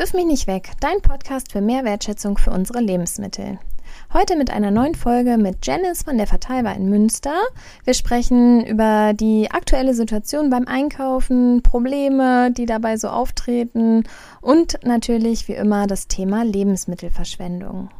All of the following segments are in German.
Wirf mich nicht weg, dein Podcast für mehr Wertschätzung für unsere Lebensmittel. Heute mit einer neuen Folge mit Janice von der Verteiler in Münster. Wir sprechen über die aktuelle Situation beim Einkaufen, Probleme, die dabei so auftreten und natürlich wie immer das Thema Lebensmittelverschwendung.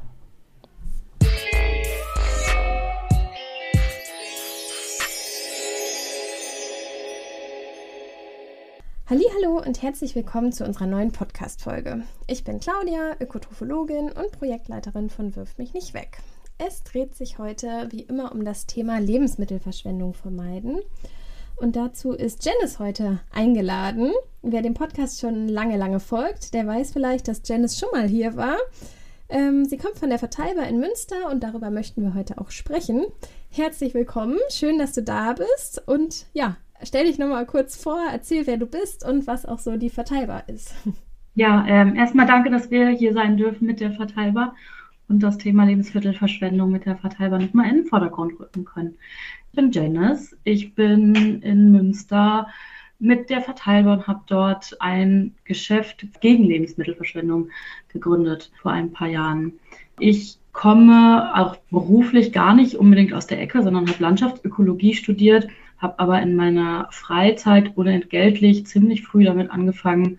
Hallo und herzlich willkommen zu unserer neuen Podcast Folge. Ich bin Claudia, Ökotrophologin und Projektleiterin von Wirf mich nicht weg. Es dreht sich heute wie immer um das Thema Lebensmittelverschwendung vermeiden. Und dazu ist Janice heute eingeladen. Wer dem Podcast schon lange, lange folgt, der weiß vielleicht, dass Janice schon mal hier war. Ähm, sie kommt von der Verteiber in Münster und darüber möchten wir heute auch sprechen. Herzlich willkommen, schön, dass du da bist und ja, Stell dich nochmal kurz vor, erzähl, wer du bist und was auch so die Verteilbar ist. Ja, ähm, erstmal danke, dass wir hier sein dürfen mit der Verteilbar und das Thema Lebensmittelverschwendung mit der Verteilbar nochmal in den Vordergrund rücken können. Ich bin Janice, ich bin in Münster mit der Verteilbar und habe dort ein Geschäft gegen Lebensmittelverschwendung gegründet vor ein paar Jahren. Ich komme auch beruflich gar nicht unbedingt aus der Ecke, sondern habe Landschaftsökologie studiert habe aber in meiner Freizeit unentgeltlich ziemlich früh damit angefangen,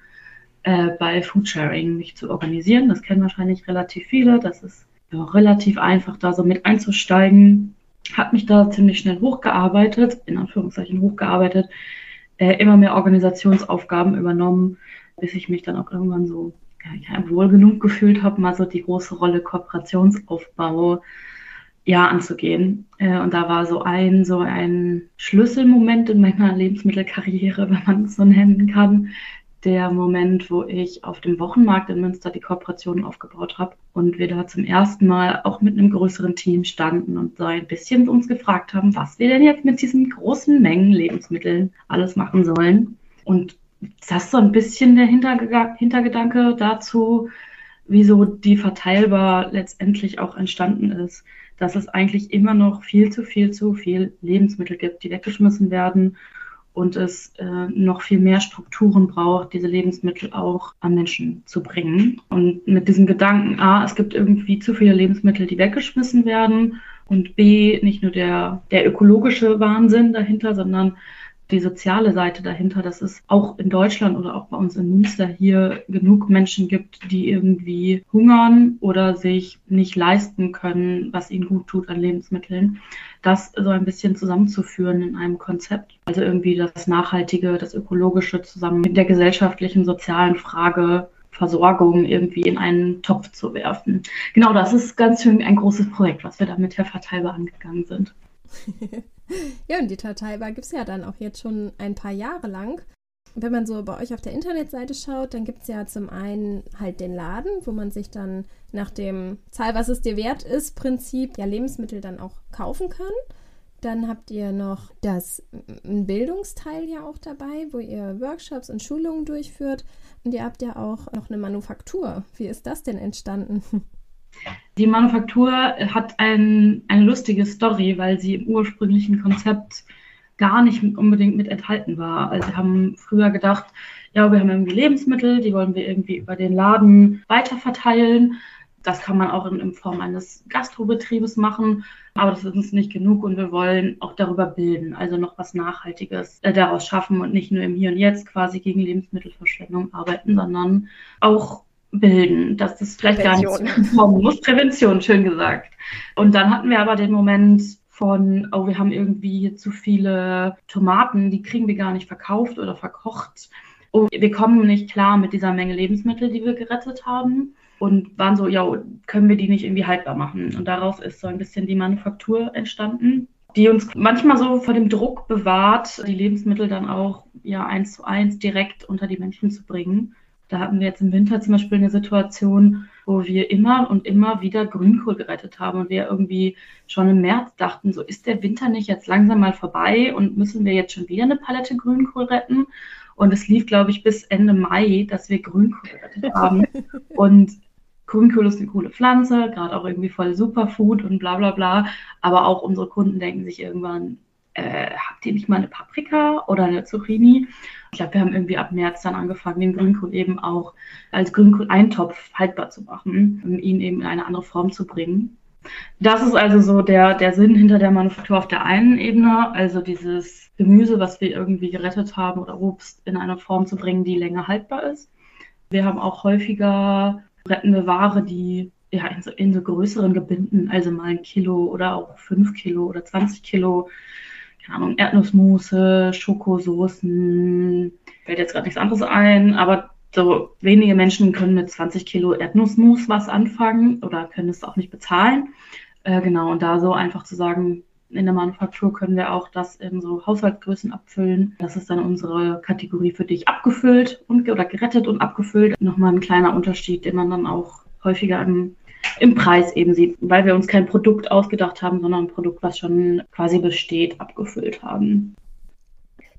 äh, bei Foodsharing mich zu organisieren. Das kennen wahrscheinlich relativ viele. Das ist ja, relativ einfach, da so mit einzusteigen. Habe mich da ziemlich schnell hochgearbeitet, in Anführungszeichen hochgearbeitet, äh, immer mehr Organisationsaufgaben übernommen, bis ich mich dann auch irgendwann so ja, wohl genug gefühlt habe, mal so die große Rolle Kooperationsaufbau ja, anzugehen. Äh, und da war so ein, so ein Schlüsselmoment in meiner Lebensmittelkarriere, wenn man es so nennen kann. Der Moment, wo ich auf dem Wochenmarkt in Münster die Kooperation aufgebaut habe und wir da zum ersten Mal auch mit einem größeren Team standen und so ein bisschen uns gefragt haben, was wir denn jetzt mit diesen großen Mengen Lebensmitteln alles machen sollen. Und das ist so ein bisschen der Hintergedanke dazu, wieso die verteilbar letztendlich auch entstanden ist dass es eigentlich immer noch viel zu viel zu viel Lebensmittel gibt, die weggeschmissen werden und es äh, noch viel mehr Strukturen braucht, diese Lebensmittel auch an Menschen zu bringen. Und mit diesem Gedanken, A, es gibt irgendwie zu viele Lebensmittel, die weggeschmissen werden und B, nicht nur der, der ökologische Wahnsinn dahinter, sondern die soziale Seite dahinter, dass es auch in Deutschland oder auch bei uns in Münster hier genug Menschen gibt, die irgendwie hungern oder sich nicht leisten können, was ihnen gut tut an Lebensmitteln. Das so ein bisschen zusammenzuführen in einem Konzept. Also irgendwie das Nachhaltige, das Ökologische zusammen mit der gesellschaftlichen, sozialen Frage Versorgung irgendwie in einen Topf zu werfen. Genau, das ist ganz schön ein großes Projekt, was wir da mit Herr Verteiber angegangen sind. ja, und die Tateibar gibt es ja dann auch jetzt schon ein paar Jahre lang. Wenn man so bei euch auf der Internetseite schaut, dann gibt es ja zum einen halt den Laden, wo man sich dann nach dem Zahl, was es dir wert ist, Prinzip ja Lebensmittel dann auch kaufen kann. Dann habt ihr noch das Bildungsteil ja auch dabei, wo ihr Workshops und Schulungen durchführt. Und ihr habt ja auch noch eine Manufaktur. Wie ist das denn entstanden? Die Manufaktur hat ein, eine lustige Story, weil sie im ursprünglichen Konzept gar nicht unbedingt mit enthalten war. Also wir haben früher gedacht, ja, wir haben irgendwie Lebensmittel, die wollen wir irgendwie über den Laden weiterverteilen. Das kann man auch in, in Form eines Gastrobetriebes machen, aber das ist uns nicht genug und wir wollen auch darüber bilden, also noch was Nachhaltiges äh, daraus schaffen und nicht nur im Hier und Jetzt quasi gegen Lebensmittelverschwendung arbeiten, sondern auch bilden, dass das vielleicht Prävention. gar nicht kommen muss. Prävention, schön gesagt. Und dann hatten wir aber den Moment von, oh, wir haben irgendwie zu viele Tomaten, die kriegen wir gar nicht verkauft oder verkocht. Und wir kommen nicht klar mit dieser Menge Lebensmittel, die wir gerettet haben. Und waren so, ja, können wir die nicht irgendwie haltbar machen? Und daraus ist so ein bisschen die Manufaktur entstanden die uns manchmal so vor dem Druck bewahrt, die Lebensmittel dann auch ja eins zu eins direkt unter die Menschen zu bringen. Da hatten wir jetzt im Winter zum Beispiel eine Situation, wo wir immer und immer wieder Grünkohl gerettet haben und wir irgendwie schon im März dachten, so ist der Winter nicht jetzt langsam mal vorbei und müssen wir jetzt schon wieder eine Palette Grünkohl retten? Und es lief, glaube ich, bis Ende Mai, dass wir Grünkohl gerettet haben. und Grünkohl ist eine coole Pflanze, gerade auch irgendwie voll Superfood und bla bla bla. Aber auch unsere Kunden denken sich irgendwann, äh, habt ihr nicht mal eine Paprika oder eine Zucchini? Ich glaube, wir haben irgendwie ab März dann angefangen, den Grünkohl eben auch als Grünkohl-Eintopf haltbar zu machen, um ihn eben in eine andere Form zu bringen. Das ist also so der, der Sinn hinter der Manufaktur auf der einen Ebene, also dieses Gemüse, was wir irgendwie gerettet haben oder Obst in eine Form zu bringen, die länger haltbar ist. Wir haben auch häufiger rettende Ware, die ja, in, so, in so größeren Gebinden, also mal ein Kilo oder auch fünf Kilo oder 20 Kilo, keine Ahnung, Erdnussmusse, Schokosoßen, fällt jetzt gerade nichts anderes ein, aber so wenige Menschen können mit 20 Kilo Erdnussmus was anfangen oder können es auch nicht bezahlen. Äh, genau, und da so einfach zu sagen, in der Manufaktur können wir auch das in so Haushaltsgrößen abfüllen. Das ist dann unsere Kategorie für dich abgefüllt und oder gerettet und abgefüllt. Nochmal ein kleiner Unterschied, den man dann auch häufiger im, im Preis eben sieht, weil wir uns kein Produkt ausgedacht haben, sondern ein Produkt, was schon quasi besteht, abgefüllt haben.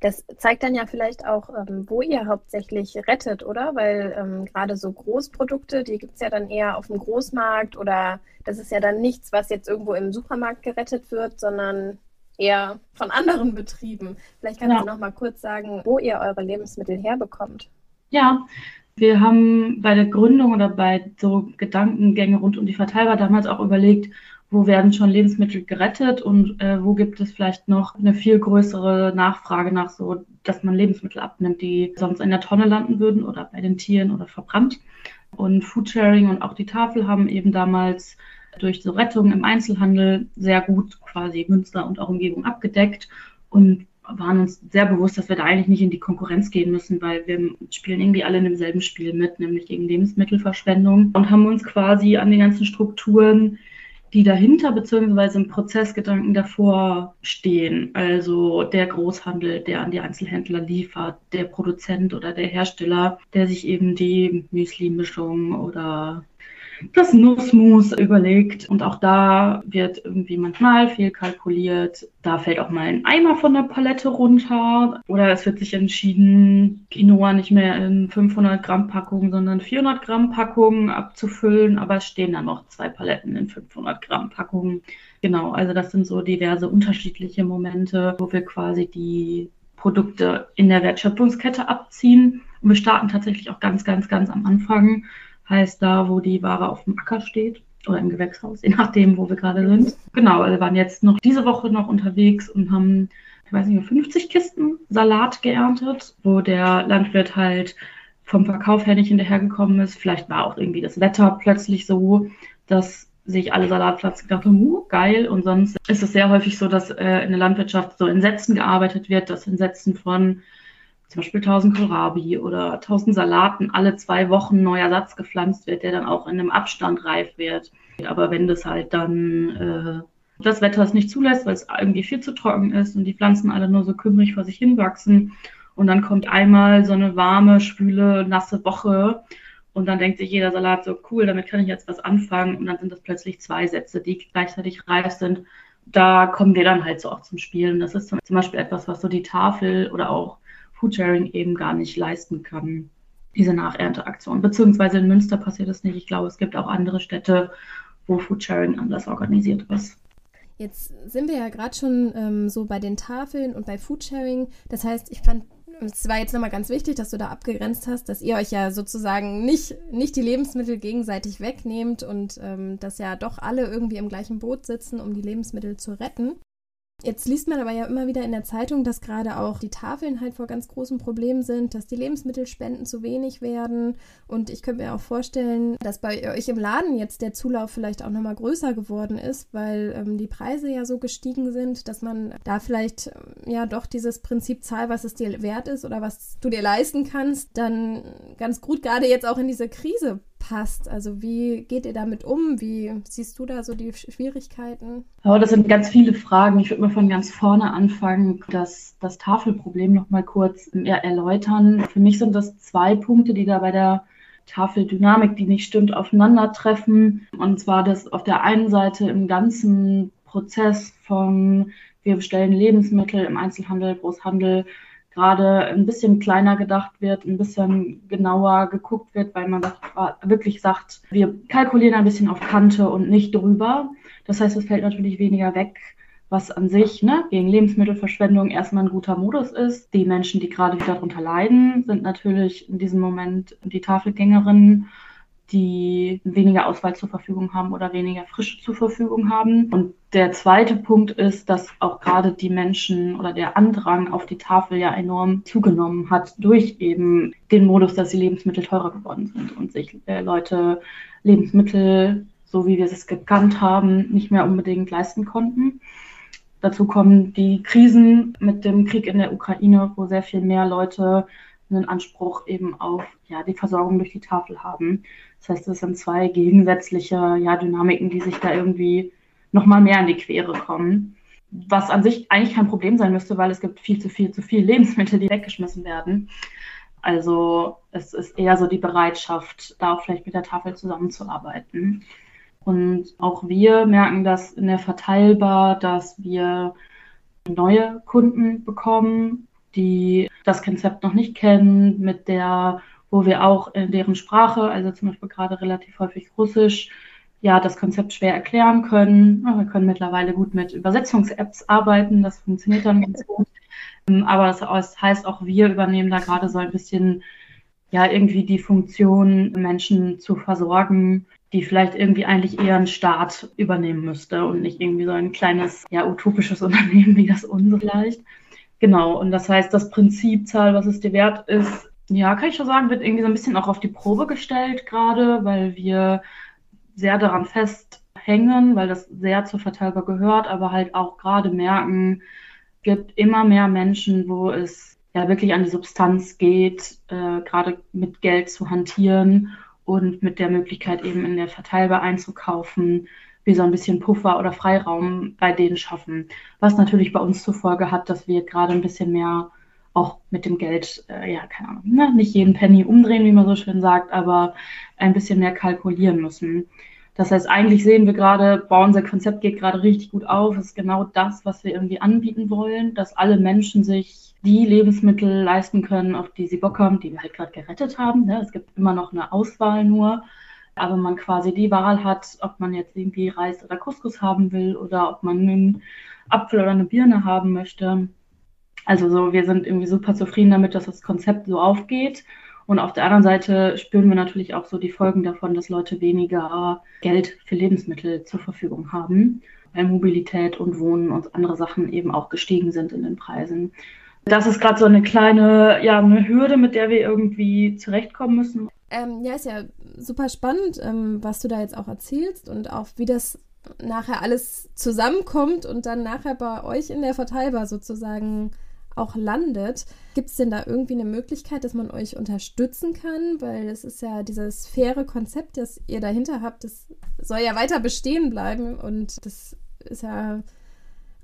Das zeigt dann ja vielleicht auch, ähm, wo ihr hauptsächlich rettet, oder? Weil ähm, gerade so Großprodukte, die gibt es ja dann eher auf dem Großmarkt oder das ist ja dann nichts, was jetzt irgendwo im Supermarkt gerettet wird, sondern eher von anderen Betrieben. Vielleicht kannst ja. du noch mal kurz sagen, wo ihr eure Lebensmittel herbekommt. Ja, wir haben bei der Gründung oder bei so Gedankengänge rund um die Verteiler damals auch überlegt, wo werden schon Lebensmittel gerettet und äh, wo gibt es vielleicht noch eine viel größere Nachfrage nach so, dass man Lebensmittel abnimmt, die sonst in der Tonne landen würden oder bei den Tieren oder verbrannt. Und Foodsharing und auch die Tafel haben eben damals durch so Rettungen im Einzelhandel sehr gut quasi Münster und auch Umgebung abgedeckt und waren uns sehr bewusst, dass wir da eigentlich nicht in die Konkurrenz gehen müssen, weil wir spielen irgendwie alle in demselben Spiel mit, nämlich gegen Lebensmittelverschwendung und haben uns quasi an den ganzen Strukturen die dahinter beziehungsweise im Prozessgedanken davor stehen. Also der Großhandel, der an die Einzelhändler liefert, der Produzent oder der Hersteller, der sich eben die Müsli-Mischung oder das Nussmus überlegt. Und auch da wird irgendwie manchmal viel kalkuliert. Da fällt auch mal ein Eimer von der Palette runter. Oder es wird sich entschieden, Quinoa nicht mehr in 500 Gramm Packungen, sondern 400 Gramm Packungen abzufüllen. Aber es stehen dann noch zwei Paletten in 500 Gramm Packungen. Genau, also das sind so diverse unterschiedliche Momente, wo wir quasi die Produkte in der Wertschöpfungskette abziehen. Und wir starten tatsächlich auch ganz, ganz, ganz am Anfang heißt da, wo die Ware auf dem Acker steht oder im Gewächshaus, je nachdem, wo wir gerade sind. Genau, wir waren jetzt noch diese Woche noch unterwegs und haben, ich weiß nicht, 50 Kisten Salat geerntet, wo der Landwirt halt vom Verkauf her nicht hinterhergekommen ist. Vielleicht war auch irgendwie das Wetter plötzlich so, dass sich alle Salatpflanzen gedacht haben, uh, geil. Und sonst ist es sehr häufig so, dass äh, in der Landwirtschaft so in Sätzen gearbeitet wird, dass in Sätzen von zum Beispiel 1000 Kohlrabi oder 1000 Salaten alle zwei Wochen neuer Satz gepflanzt wird, der dann auch in einem Abstand reif wird. Aber wenn das halt dann äh, das Wetter es nicht zulässt, weil es irgendwie viel zu trocken ist und die Pflanzen alle nur so kümmerig vor sich hinwachsen und dann kommt einmal so eine warme, schwüle, nasse Woche und dann denkt sich jeder Salat so, cool, damit kann ich jetzt was anfangen und dann sind das plötzlich zwei Sätze, die gleichzeitig reif sind. Da kommen wir dann halt so auch zum Spielen. Das ist zum Beispiel etwas, was so die Tafel oder auch Foodsharing eben gar nicht leisten kann, diese Nachernteaktion. Beziehungsweise in Münster passiert das nicht. Ich glaube, es gibt auch andere Städte, wo Foodsharing anders organisiert ist. Jetzt sind wir ja gerade schon ähm, so bei den Tafeln und bei Foodsharing. Das heißt, ich fand, es war jetzt nochmal ganz wichtig, dass du da abgegrenzt hast, dass ihr euch ja sozusagen nicht, nicht die Lebensmittel gegenseitig wegnehmt und ähm, dass ja doch alle irgendwie im gleichen Boot sitzen, um die Lebensmittel zu retten. Jetzt liest man aber ja immer wieder in der Zeitung, dass gerade auch die Tafeln halt vor ganz großen Problemen sind, dass die Lebensmittelspenden zu wenig werden. Und ich könnte mir auch vorstellen, dass bei euch im Laden jetzt der Zulauf vielleicht auch nochmal größer geworden ist, weil ähm, die Preise ja so gestiegen sind, dass man da vielleicht ähm, ja doch dieses Prinzip zahl, was es dir wert ist oder was du dir leisten kannst, dann ganz gut gerade jetzt auch in diese Krise passt. Also wie geht ihr damit um? Wie siehst du da so die Schwierigkeiten? Oh, das sind ganz viele Fragen. Ich würde mal von ganz vorne anfangen, das, das Tafelproblem noch mal kurz erläutern. Für mich sind das zwei Punkte, die da bei der Tafeldynamik, die nicht stimmt, aufeinandertreffen. Und zwar, dass auf der einen Seite im ganzen Prozess von wir bestellen Lebensmittel im Einzelhandel, Großhandel, gerade ein bisschen kleiner gedacht wird, ein bisschen genauer geguckt wird, weil man wirklich sagt, wir kalkulieren ein bisschen auf Kante und nicht drüber. Das heißt, es fällt natürlich weniger weg, was an sich ne, gegen Lebensmittelverschwendung erstmal ein guter Modus ist. Die Menschen, die gerade wieder darunter leiden, sind natürlich in diesem Moment die Tafelgängerinnen, die weniger Auswahl zur Verfügung haben oder weniger Frische zur Verfügung haben. Und der zweite Punkt ist, dass auch gerade die Menschen oder der Andrang auf die Tafel ja enorm zugenommen hat durch eben den Modus, dass die Lebensmittel teurer geworden sind und sich äh, Leute Lebensmittel, so wie wir es gekannt haben, nicht mehr unbedingt leisten konnten. Dazu kommen die Krisen mit dem Krieg in der Ukraine, wo sehr viel mehr Leute einen Anspruch eben auf ja, die Versorgung durch die Tafel haben. Das heißt, es sind zwei gegensätzliche ja, Dynamiken, die sich da irgendwie nochmal mehr in die Quere kommen. Was an sich eigentlich kein Problem sein müsste, weil es gibt viel zu viel zu viel Lebensmittel, die weggeschmissen werden. Also es ist eher so die Bereitschaft, da auch vielleicht mit der Tafel zusammenzuarbeiten. Und auch wir merken das in der Verteilbar, dass wir neue Kunden bekommen, die das Konzept noch nicht kennen, mit der, wo wir auch in deren Sprache, also zum Beispiel gerade relativ häufig Russisch, ja, das Konzept schwer erklären können. Wir können mittlerweile gut mit Übersetzungs-Apps arbeiten, das funktioniert dann ganz gut. Aber das heißt auch, wir übernehmen da gerade so ein bisschen ja irgendwie die Funktion, Menschen zu versorgen, die vielleicht irgendwie eigentlich eher ein Staat übernehmen müsste und nicht irgendwie so ein kleines, ja, utopisches Unternehmen wie das unsere vielleicht. Genau, und das heißt, das Prinzip Zahl, was es dir wert ist, ja, kann ich schon sagen, wird irgendwie so ein bisschen auch auf die Probe gestellt gerade, weil wir sehr daran festhängen, weil das sehr zur Verteilbar gehört, aber halt auch gerade merken, gibt immer mehr Menschen, wo es ja wirklich an die Substanz geht, äh, gerade mit Geld zu hantieren und mit der Möglichkeit eben in der Verteilbar einzukaufen, wir so ein bisschen Puffer oder Freiraum bei denen schaffen. Was natürlich bei uns zur Folge hat, dass wir gerade ein bisschen mehr auch mit dem Geld, äh, ja, keine Ahnung, ne? nicht jeden Penny umdrehen, wie man so schön sagt, aber ein bisschen mehr kalkulieren müssen. Das heißt, eigentlich sehen wir gerade, boah, unser Konzept geht gerade richtig gut auf. Es ist genau das, was wir irgendwie anbieten wollen, dass alle Menschen sich die Lebensmittel leisten können, auf die sie Bock haben, die wir halt gerade gerettet haben. Ne? Es gibt immer noch eine Auswahl nur, aber man quasi die Wahl hat, ob man jetzt irgendwie Reis oder Couscous haben will oder ob man einen Apfel oder eine Birne haben möchte. Also so, wir sind irgendwie super zufrieden damit, dass das Konzept so aufgeht und auf der anderen Seite spüren wir natürlich auch so die Folgen davon, dass Leute weniger Geld für Lebensmittel zur Verfügung haben, weil Mobilität und Wohnen und andere Sachen eben auch gestiegen sind in den Preisen. Das ist gerade so eine kleine, ja, eine Hürde, mit der wir irgendwie zurechtkommen müssen. Ähm, ja, ist ja super spannend, ähm, was du da jetzt auch erzählst und auch wie das nachher alles zusammenkommt und dann nachher bei euch in der Verteilbar sozusagen auch landet. Gibt es denn da irgendwie eine Möglichkeit, dass man euch unterstützen kann? Weil es ist ja dieses faire Konzept, das ihr dahinter habt, das soll ja weiter bestehen bleiben und das ist ja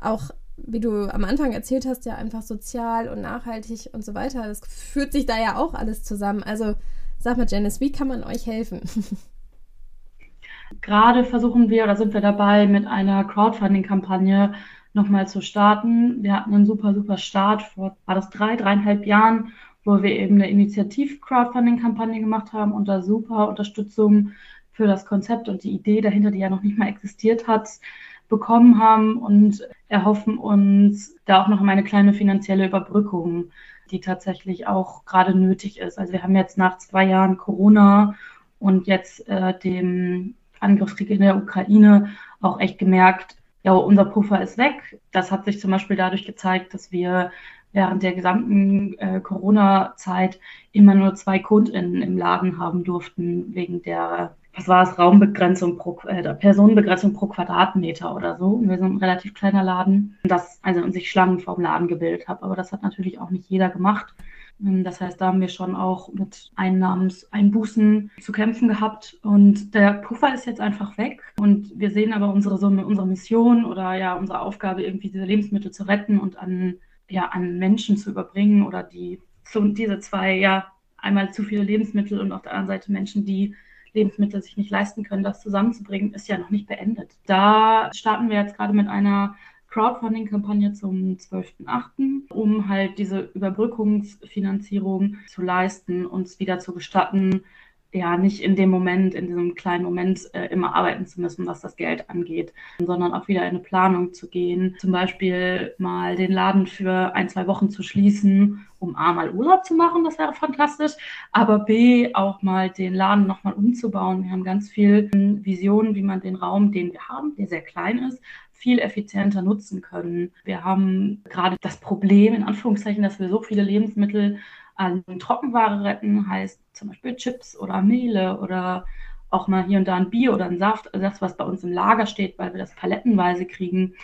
auch, wie du am Anfang erzählt hast, ja einfach sozial und nachhaltig und so weiter. Das führt sich da ja auch alles zusammen. Also sag mal, Janice, wie kann man euch helfen? Gerade versuchen wir oder sind wir dabei mit einer Crowdfunding-Kampagne nochmal zu starten. Wir hatten einen super, super Start vor, war das drei, dreieinhalb Jahren, wo wir eben eine Initiativ-Crowdfunding-Kampagne gemacht haben da super Unterstützung für das Konzept und die Idee dahinter, die ja noch nicht mal existiert hat, bekommen haben und erhoffen uns da auch noch eine kleine finanzielle Überbrückung, die tatsächlich auch gerade nötig ist. Also wir haben jetzt nach zwei Jahren Corona und jetzt äh, dem Angriffskrieg in der Ukraine auch echt gemerkt, ja, unser Puffer ist weg. Das hat sich zum Beispiel dadurch gezeigt, dass wir während der gesamten äh, Corona-Zeit immer nur zwei KundInnen im Laden haben durften, wegen der, was war es, Raumbegrenzung pro, äh, Personenbegrenzung pro Quadratmeter oder so. wir sind ein relativ kleiner Laden, das also in sich Schlangen vorm Laden gebildet hat. Aber das hat natürlich auch nicht jeder gemacht. Ähm, das heißt, da haben wir schon auch mit Einnahmenseinbußen zu kämpfen gehabt. Und der Puffer ist jetzt einfach weg. Und wir sehen aber unsere, unsere Mission oder ja unsere Aufgabe, irgendwie diese Lebensmittel zu retten und an, ja, an Menschen zu überbringen oder die so diese zwei, ja, einmal zu viele Lebensmittel und auf der anderen Seite Menschen, die Lebensmittel sich nicht leisten können, das zusammenzubringen, ist ja noch nicht beendet. Da starten wir jetzt gerade mit einer Crowdfunding-Kampagne zum 12.8., um halt diese Überbrückungsfinanzierung zu leisten, uns wieder zu gestatten, ja nicht in dem Moment, in diesem kleinen Moment äh, immer arbeiten zu müssen, was das Geld angeht, sondern auch wieder in eine Planung zu gehen. Zum Beispiel mal den Laden für ein, zwei Wochen zu schließen, um A mal Urlaub zu machen, das wäre fantastisch, aber B auch mal den Laden nochmal umzubauen. Wir haben ganz viel Visionen, wie man den Raum, den wir haben, der sehr klein ist, viel effizienter nutzen können. Wir haben gerade das Problem, in Anführungszeichen, dass wir so viele Lebensmittel an Trockenware retten, heißt zum Beispiel Chips oder Mehle oder auch mal hier und da ein Bier oder ein Saft, also das, was bei uns im Lager steht, weil wir das palettenweise kriegen,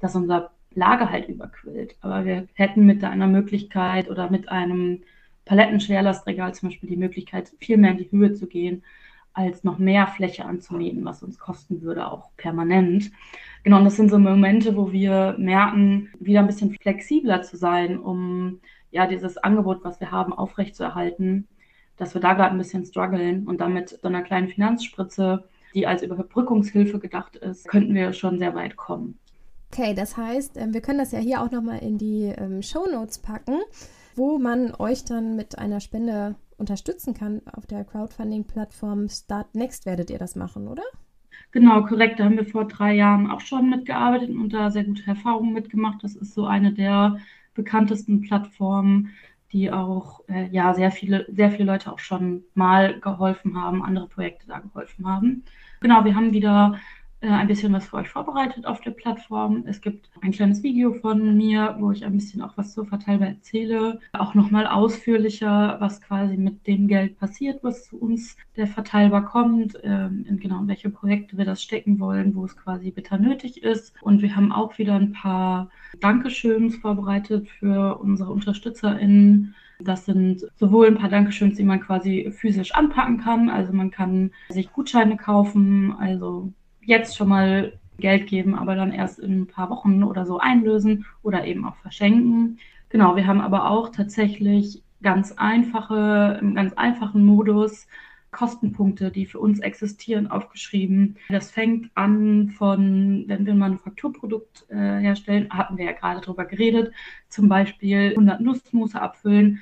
dass unser Lager halt überquillt. Aber wir hätten mit einer Möglichkeit oder mit einem Palettenschwerlastregal zum Beispiel die Möglichkeit, viel mehr in die Höhe zu gehen, als noch mehr Fläche anzumieten, was uns kosten würde, auch permanent. Genau, und das sind so Momente, wo wir merken, wieder ein bisschen flexibler zu sein, um ja dieses Angebot, was wir haben, aufrechtzuerhalten, dass wir da gerade ein bisschen strugglen und damit so einer kleinen Finanzspritze, die als Überbrückungshilfe gedacht ist, könnten wir schon sehr weit kommen. Okay, das heißt, ähm, wir können das ja hier auch nochmal in die ähm, Show Notes packen, wo man euch dann mit einer Spende unterstützen kann. Auf der Crowdfunding-Plattform Start Next werdet ihr das machen, oder? Genau, korrekt. Da haben wir vor drei Jahren auch schon mitgearbeitet und da sehr gute Erfahrungen mitgemacht. Das ist so eine der bekanntesten Plattformen, die auch äh, ja sehr viele, sehr viele Leute auch schon mal geholfen haben, andere Projekte da geholfen haben. Genau, wir haben wieder ein bisschen was für euch vorbereitet auf der Plattform. Es gibt ein kleines Video von mir, wo ich ein bisschen auch was zur Verteilbar erzähle. Auch nochmal ausführlicher, was quasi mit dem Geld passiert, was zu uns der Verteilbar kommt, ähm, in genau in welche Projekte wir das stecken wollen, wo es quasi bitter nötig ist. Und wir haben auch wieder ein paar Dankeschöns vorbereitet für unsere UnterstützerInnen. Das sind sowohl ein paar Dankeschöns, die man quasi physisch anpacken kann. Also man kann sich Gutscheine kaufen, also jetzt schon mal Geld geben, aber dann erst in ein paar Wochen oder so einlösen oder eben auch verschenken. Genau, wir haben aber auch tatsächlich ganz einfache, im ganz einfachen Modus Kostenpunkte, die für uns existieren, aufgeschrieben. Das fängt an von, wenn wir ein Manufakturprodukt äh, herstellen, hatten wir ja gerade drüber geredet, zum Beispiel 100 Nussmusse abfüllen.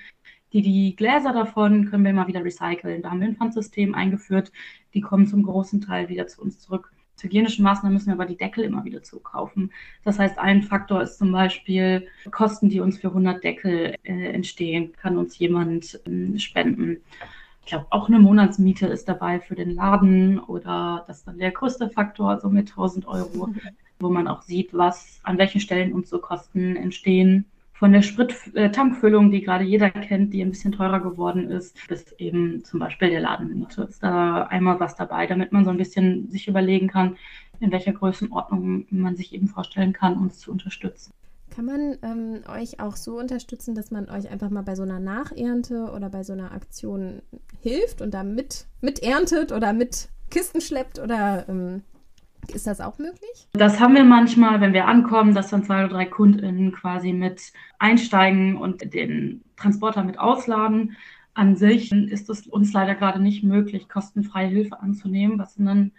Die, die Gläser davon können wir immer wieder recyceln. Da haben wir ein Pfandsystem eingeführt. Die kommen zum großen Teil wieder zu uns zurück hygienischen Maßnahmen müssen wir aber die Deckel immer wieder zukaufen. Das heißt, ein Faktor ist zum Beispiel Kosten, die uns für 100 Deckel äh, entstehen, kann uns jemand äh, spenden. Ich glaube, auch eine Monatsmiete ist dabei für den Laden oder das ist dann der größte Faktor, so mit 1000 Euro, wo man auch sieht, was, an welchen Stellen uns so Kosten entstehen von der Sprit-Tankfüllung, die gerade jeder kennt, die ein bisschen teurer geworden ist, bis eben zum Beispiel der Ladenmiete. Ist da einmal was dabei, damit man so ein bisschen sich überlegen kann, in welcher Größenordnung man sich eben vorstellen kann, uns zu unterstützen. Kann man ähm, euch auch so unterstützen, dass man euch einfach mal bei so einer Nachernte oder bei so einer Aktion hilft und da mit, mit erntet oder mit Kisten schleppt oder ähm, ist das auch möglich? Das haben wir manchmal, wenn wir ankommen, dass dann zwei oder drei KundInnen quasi mit einsteigen und den Transporter mit ausladen. An sich ist es uns leider gerade nicht möglich, kostenfreie Hilfe anzunehmen, was ein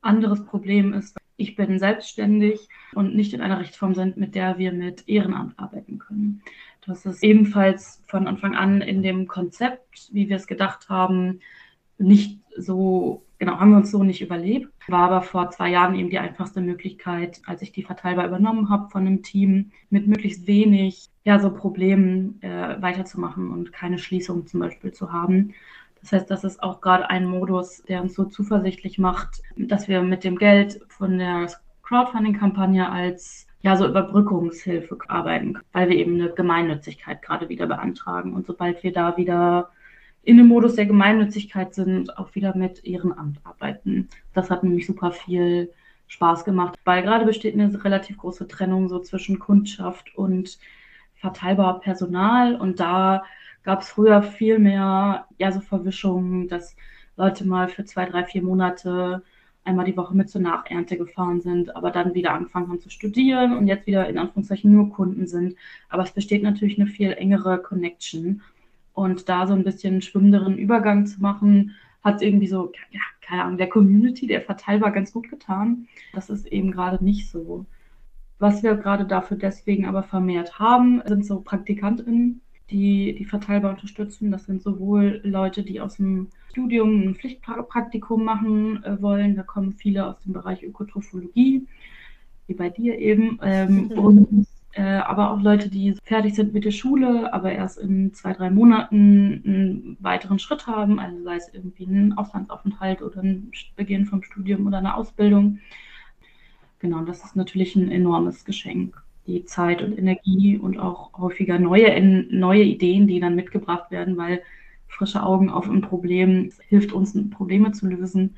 anderes Problem ist. Ich bin selbstständig und nicht in einer Rechtsform sind, mit der wir mit Ehrenamt arbeiten können. Das ist ebenfalls von Anfang an in dem Konzept, wie wir es gedacht haben, nicht so Genau, haben wir uns so nicht überlebt. War aber vor zwei Jahren eben die einfachste Möglichkeit, als ich die Verteilbar übernommen habe von einem Team, mit möglichst wenig ja, so Problemen äh, weiterzumachen und keine Schließung zum Beispiel zu haben. Das heißt, das ist auch gerade ein Modus, der uns so zuversichtlich macht, dass wir mit dem Geld von der Crowdfunding-Kampagne als ja, so Überbrückungshilfe arbeiten, weil wir eben eine Gemeinnützigkeit gerade wieder beantragen. Und sobald wir da wieder in dem Modus der Gemeinnützigkeit sind, auch wieder mit Ehrenamt arbeiten. Das hat nämlich super viel Spaß gemacht, weil gerade besteht eine relativ große Trennung so zwischen Kundschaft und verteilbar Personal und da gab es früher viel mehr ja so Verwischungen, dass Leute mal für zwei, drei, vier Monate einmal die Woche mit zur Nachernte gefahren sind, aber dann wieder angefangen haben zu studieren und jetzt wieder in Anführungszeichen nur Kunden sind. Aber es besteht natürlich eine viel engere Connection. Und da so ein bisschen schwimmenderen Übergang zu machen, hat irgendwie so, ja, keine Ahnung, der Community, der verteilbar ganz gut getan. Das ist eben gerade nicht so. Was wir gerade dafür deswegen aber vermehrt haben, sind so PraktikantInnen, die die Verteilbar unterstützen. Das sind sowohl Leute, die aus dem Studium ein Pflichtpraktikum machen äh, wollen. Da kommen viele aus dem Bereich Ökotrophologie, wie bei dir eben. Ähm, und aber auch Leute, die fertig sind mit der Schule, aber erst in zwei, drei Monaten einen weiteren Schritt haben, also sei es irgendwie ein Auslandsaufenthalt oder ein Beginn vom Studium oder eine Ausbildung. Genau, das ist natürlich ein enormes Geschenk. Die Zeit und Energie und auch häufiger neue, neue Ideen, die dann mitgebracht werden, weil frische Augen auf ein Problem hilft uns, Probleme zu lösen.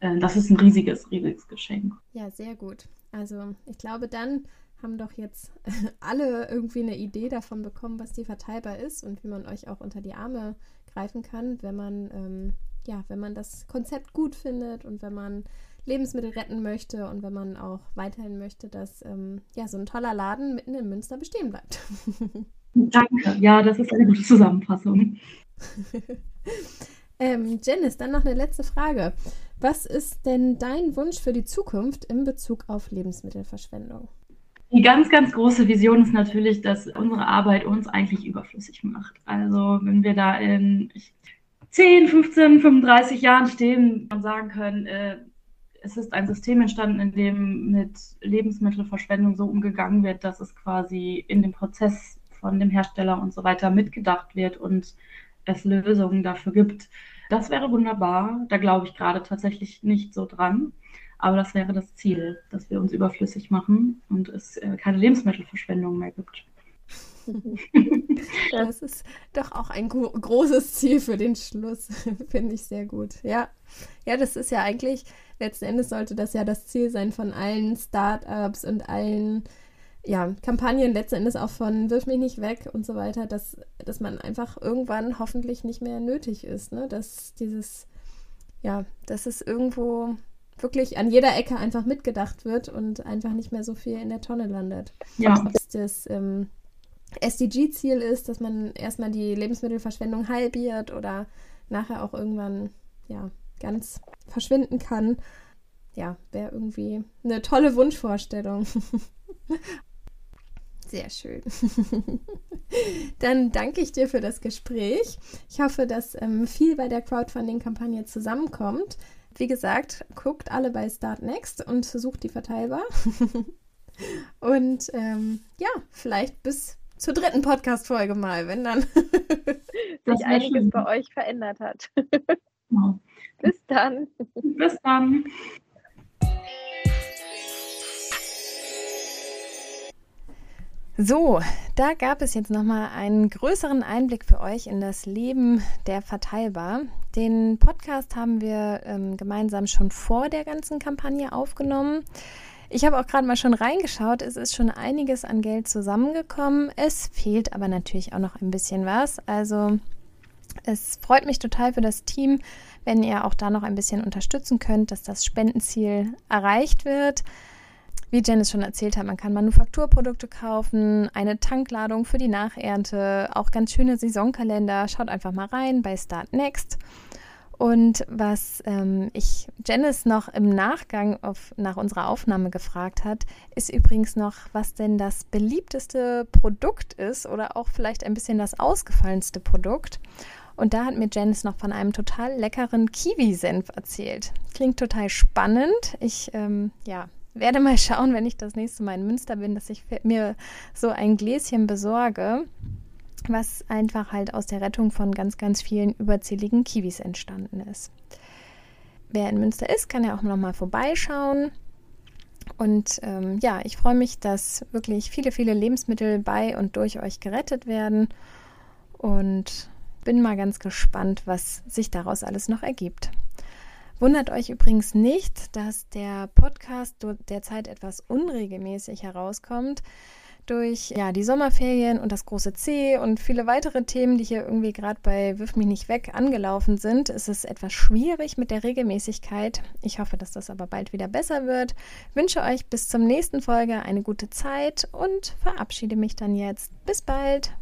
Äh, das ist ein riesiges, riesiges Geschenk. Ja, sehr gut. Also ich glaube, dann haben doch jetzt alle irgendwie eine Idee davon bekommen, was die verteilbar ist und wie man euch auch unter die Arme greifen kann, wenn man ähm, ja, wenn man das Konzept gut findet und wenn man Lebensmittel retten möchte und wenn man auch weiterhin möchte, dass ähm, ja so ein toller Laden mitten in Münster bestehen bleibt. Danke. Ja, das ist eine gute Zusammenfassung. ähm, Janice, dann noch eine letzte Frage. Was ist denn dein Wunsch für die Zukunft in Bezug auf Lebensmittelverschwendung? Die ganz, ganz große Vision ist natürlich, dass unsere Arbeit uns eigentlich überflüssig macht. Also wenn wir da in 10, 15, 35 Jahren stehen und sagen können, äh, es ist ein System entstanden, in dem mit Lebensmittelverschwendung so umgegangen wird, dass es quasi in dem Prozess von dem Hersteller und so weiter mitgedacht wird und es Lösungen dafür gibt. Das wäre wunderbar. Da glaube ich gerade tatsächlich nicht so dran. Aber das wäre das Ziel, dass wir uns überflüssig machen und es äh, keine Lebensmittelverschwendung mehr gibt. Das ist doch auch ein gro großes Ziel für den Schluss. Finde ich sehr gut. Ja. Ja, das ist ja eigentlich, letzten Endes sollte das ja das Ziel sein von allen Startups und allen ja, Kampagnen, letzten Endes auch von Wirf mich nicht weg und so weiter, dass, dass man einfach irgendwann hoffentlich nicht mehr nötig ist. Ne? Dass dieses, ja, dass es irgendwo wirklich an jeder Ecke einfach mitgedacht wird und einfach nicht mehr so viel in der Tonne landet. Ja. Ob es das ähm, SDG-Ziel ist, dass man erstmal die Lebensmittelverschwendung halbiert oder nachher auch irgendwann ja ganz verschwinden kann. Ja, wäre irgendwie eine tolle Wunschvorstellung. Sehr schön. Dann danke ich dir für das Gespräch. Ich hoffe, dass ähm, viel bei der Crowdfunding-Kampagne zusammenkommt. Wie gesagt, guckt alle bei Start Next und sucht die verteilbar. und ähm, ja, vielleicht bis zur dritten Podcast-Folge mal, wenn dann sich einiges schön. bei euch verändert hat. Genau. Bis dann. Bis dann. So, da gab es jetzt nochmal einen größeren Einblick für euch in das Leben der Verteilbar. Den Podcast haben wir ähm, gemeinsam schon vor der ganzen Kampagne aufgenommen. Ich habe auch gerade mal schon reingeschaut. Es ist schon einiges an Geld zusammengekommen. Es fehlt aber natürlich auch noch ein bisschen was. Also es freut mich total für das Team, wenn ihr auch da noch ein bisschen unterstützen könnt, dass das Spendenziel erreicht wird. Wie Janice schon erzählt hat, man kann Manufakturprodukte kaufen, eine Tankladung für die Nachernte, auch ganz schöne Saisonkalender. Schaut einfach mal rein bei Start Next. Und was ähm, ich Janice noch im Nachgang auf, nach unserer Aufnahme gefragt hat, ist übrigens noch, was denn das beliebteste Produkt ist oder auch vielleicht ein bisschen das ausgefallenste Produkt. Und da hat mir Janice noch von einem total leckeren Kiwi-Senf erzählt. Klingt total spannend. Ich ähm, ja, werde mal schauen, wenn ich das nächste Mal in Münster bin, dass ich mir so ein Gläschen besorge was einfach halt aus der Rettung von ganz, ganz vielen überzähligen Kiwis entstanden ist. Wer in Münster ist, kann ja auch noch mal vorbeischauen. Und ähm, ja, ich freue mich, dass wirklich viele, viele Lebensmittel bei und durch euch gerettet werden. Und bin mal ganz gespannt, was sich daraus alles noch ergibt. Wundert euch übrigens nicht, dass der Podcast derzeit etwas unregelmäßig herauskommt durch ja, die Sommerferien und das große C und viele weitere Themen, die hier irgendwie gerade bei Wirf mich nicht weg angelaufen sind, ist es etwas schwierig mit der Regelmäßigkeit. Ich hoffe, dass das aber bald wieder besser wird. Wünsche euch bis zum nächsten Folge eine gute Zeit und verabschiede mich dann jetzt. Bis bald.